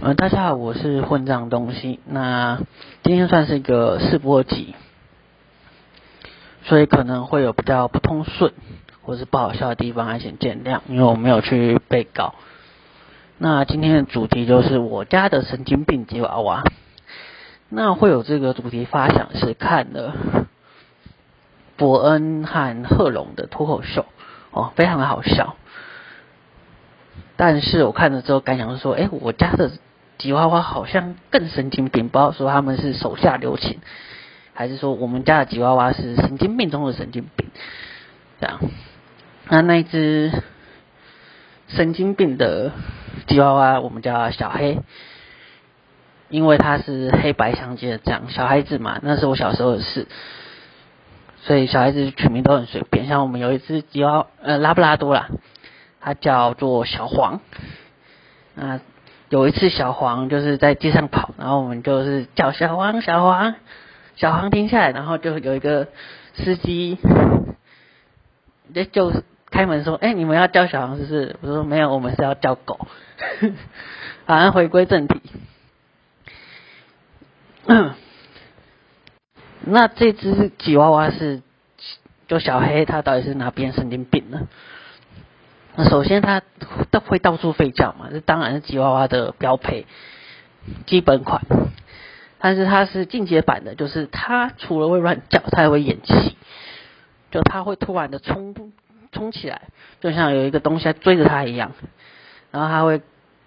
呃，大家好，我是混账东西。那今天算是一个试播集，所以可能会有比较不通顺或是不好笑的地方，还请见谅，因为我没有去背稿。那今天的主题就是我家的神经病吉娃娃。那会有这个主题发想是看了伯恩和贺龙的脱口秀，哦，非常的好笑。但是我看了之后感想是说，哎，我家的。吉娃娃好像更神经病，不知道说他们是手下留情，还是说我们家的吉娃娃是神经病中的神经病？这样，那那一只神经病的吉娃娃，我们叫小黑，因为它是黑白相间的这样，小孩子嘛，那是我小时候的事，所以小孩子取名都很随便。像我们有一只吉娃呃拉布拉多啦，它叫做小黄，那。有一次，小黄就是在街上跑，然后我们就是叫小黄，小黄，小黄停下来，然后就有一个司机，就就开门说：“哎，你们要叫小黄是不是？”我说：“没有，我们是要叫狗。”好，像回归正题。那这只吉娃娃是就小黑，它到底是哪边神经病呢？那首先，它都会到处吠叫嘛，这当然是吉娃娃的标配基本款。但是它是进阶版的，就是它除了会乱叫，它还会演戏。就它会突然的冲冲起来，就像有一个东西在追着它一样。然后它会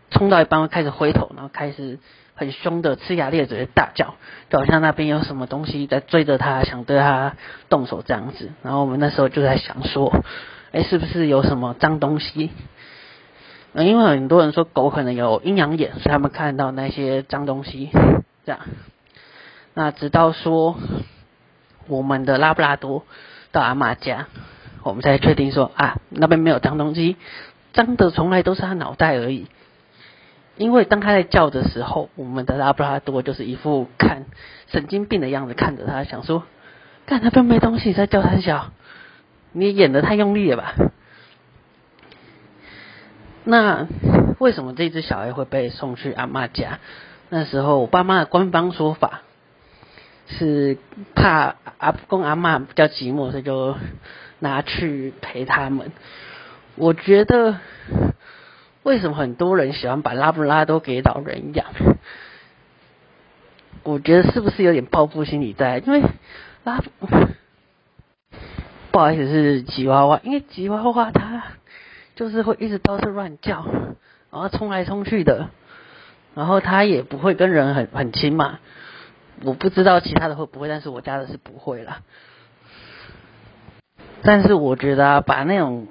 冲到一半会开始回头，然后开始很凶的呲牙咧嘴的大叫，就好像那边有什么东西在追着它，想对它动手这样子。然后我们那时候就在想说。哎，是不是有什么脏东西？因为很多人说狗可能有阴阳眼，所以他们看到那些脏东西。这样，那直到说我们的拉布拉多到阿妈家，我们才确定说啊，那边没有脏东西，脏的从来都是他脑袋而已。因为当他在叫的时候，我们的拉布拉多就是一副看神经病的样子看着他，想说，看那边没东西，在叫他叫。你演的太用力了吧？那为什么这只小孩会被送去阿妈家？那时候我爸妈的官方说法是怕阿公阿妈比较寂寞，所以就拿去陪他们。我觉得为什么很多人喜欢把拉布拉多给老人养？我觉得是不是有点报复心理在？因为拉。不好意思，是吉娃娃，因为吉娃娃它就是会一直都是乱叫，然后冲来冲去的，然后它也不会跟人很很亲嘛。我不知道其他的会不会，但是我家的是不会啦。但是我觉得啊把那种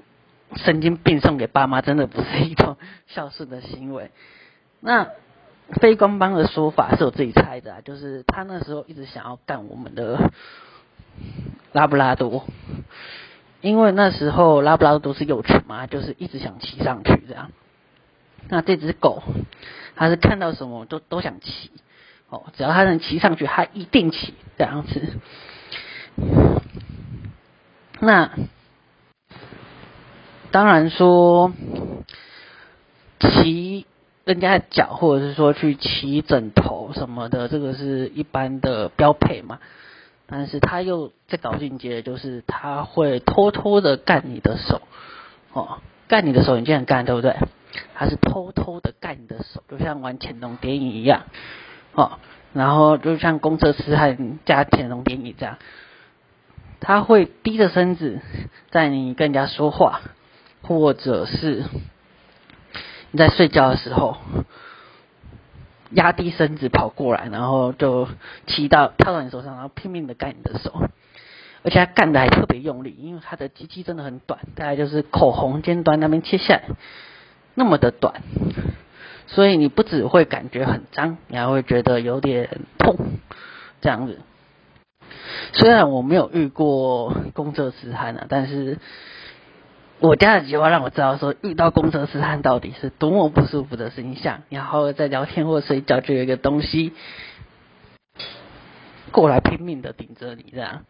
神经病送给爸妈，真的不是一种孝顺的行为。那非官方的说法是我自己猜的，就是他那时候一直想要干我们的。拉布拉多，因为那时候拉布拉多是幼犬嘛，就是一直想骑上去这样。那这只狗，它是看到什么都都想骑，哦，只要它能骑上去，它一定骑这样子。那当然说骑人家的脚，或者是说去骑枕头什么的，这个是一般的标配嘛。但是他又在搞进阶，就是他会偷偷的干你的手，哦，干你的手，你这样干对不对？他是偷偷的干你的手，就像玩潜龙谍影一样，哦，然后就像公车痴汉加潜龙谍影这样，他会低着身子在你跟人家说话，或者是你在睡觉的时候。压低身子跑过来，然后就骑到跳到你手上，然后拼命的干你的手，而且他干的还特别用力，因为他的机器真的很短，大概就是口红尖端那边切下来那么的短，所以你不只会感觉很脏，你还会觉得有点痛，这样子。虽然我没有遇过公厕痴汉啊，但是。我家的计划让我知道说，遇到公车痴汉到底是多么不舒服的形象。然后在聊天或睡觉，就有一个东西过来拼命的顶着你这样。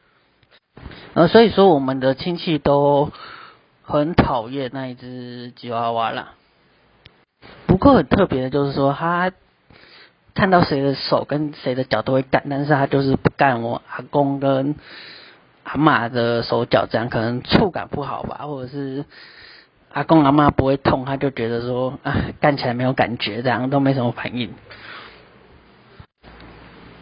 呃，所以说我们的亲戚都很讨厌那一只吉娃娃啦。不过很特别的就是说，它看到谁的手跟谁的脚都会干，但是他就是不干我阿公跟阿妈的手脚，这样可能触感不好吧，或者是阿公阿妈不会痛，他就觉得说啊干起来没有感觉，这样都没什么反应。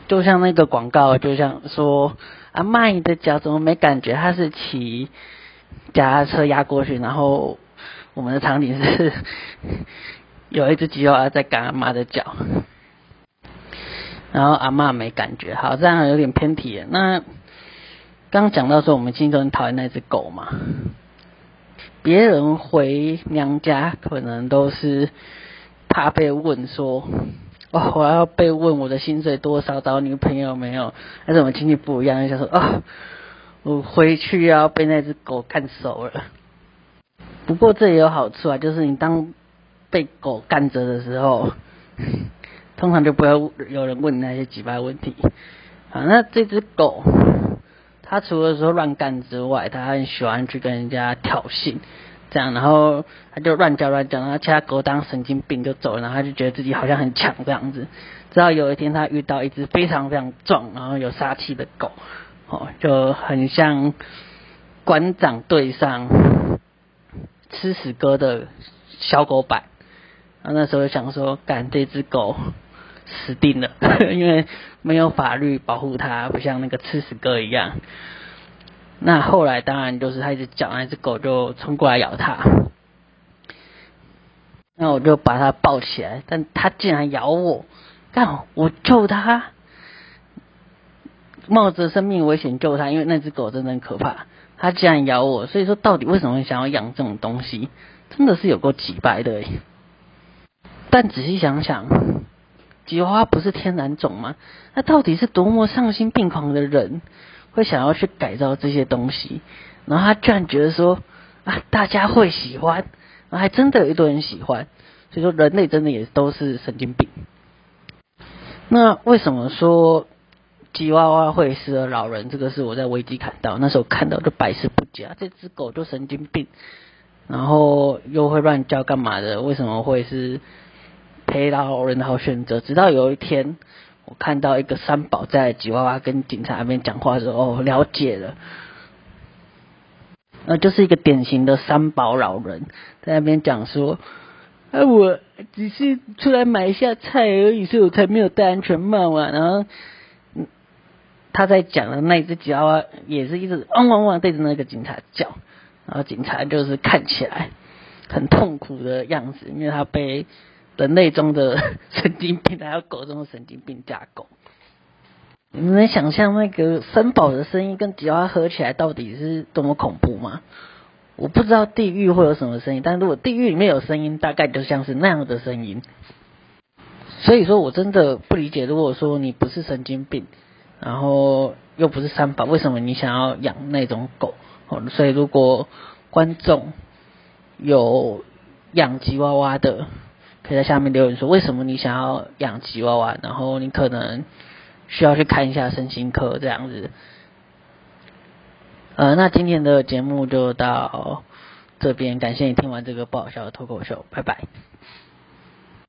就像那个广告，就像说阿妈你的脚怎么没感觉？他是骑脚踏车压过去，然后我们的场景是 有一只吉娃娃在赶阿妈的脚。然后阿妈没感觉，好，这样有点偏题。那刚讲到说，我们今天都很讨厌那只狗嘛。别人回娘家可能都是怕被问说，哦，我要被问我的薪水多少，找女朋友没有？但是我们亲戚不一样，就说，哦，我回去要被那只狗看熟了。不过这也有好处啊，就是你当被狗干着的时候。通常就不要有人问你那些几百问题。啊，那这只狗，他除了说乱干之外，他很喜欢去跟人家挑衅，这样，然后他就乱叫乱叫，然后其他狗当神经病就走了，然后他就觉得自己好像很强这样子。直到有一天，他遇到一只非常非常壮，然后有杀气的狗，哦，就很像馆长对上吃屎哥的小狗版。啊，那时候想说，干这只狗。死定了，因为没有法律保护它，不像那个吃屎哥一样。那后来当然就是他一直叫那只狗就冲过来咬他，那我就把它抱起来，但它竟然咬我，干我救它，冒着生命危险救它，因为那只狗真的很可怕，它竟然咬我，所以说到底为什么想要养这种东西，真的是有够几白的。但仔细想想。吉娃娃不是天然种吗？那到底是多么丧心病狂的人会想要去改造这些东西？然后他居然觉得说啊，大家会喜欢，然后还真的有一堆人喜欢。所以说，人类真的也都是神经病。那为什么说吉娃娃会适合老人？这个是我在危机看到，那时候看到就百思不解。这只狗就神经病，然后又会乱叫干嘛的？为什么会是？陪老人的好选择。直到有一天，我看到一个三宝在吉娃娃跟警察那边讲话的时候，了解了，那就是一个典型的三宝老人，在那边讲说，啊，我只是出来买一下菜而已，所以我才没有戴安全帽啊。然后，他在讲的那只吉娃娃也是一直汪汪汪对着那个警察叫，然后警察就是看起来很痛苦的样子，因为他被。人类中的 神经病，还有狗中的神经病架构，你们能想象那个三宝的声音跟吉娃娃合起来到底是多么恐怖吗？我不知道地狱会有什么声音，但如果地狱里面有声音，大概就像是那样的声音。所以说我真的不理解，如果说你不是神经病，然后又不是三宝，为什么你想要养那种狗？所以如果观众有养吉娃娃的，可以在下面留言说为什么你想要养吉娃娃，然后你可能需要去看一下身心科这样子。呃，那今天的节目就到这边，感谢你听完这个不好笑的脱口秀，拜拜。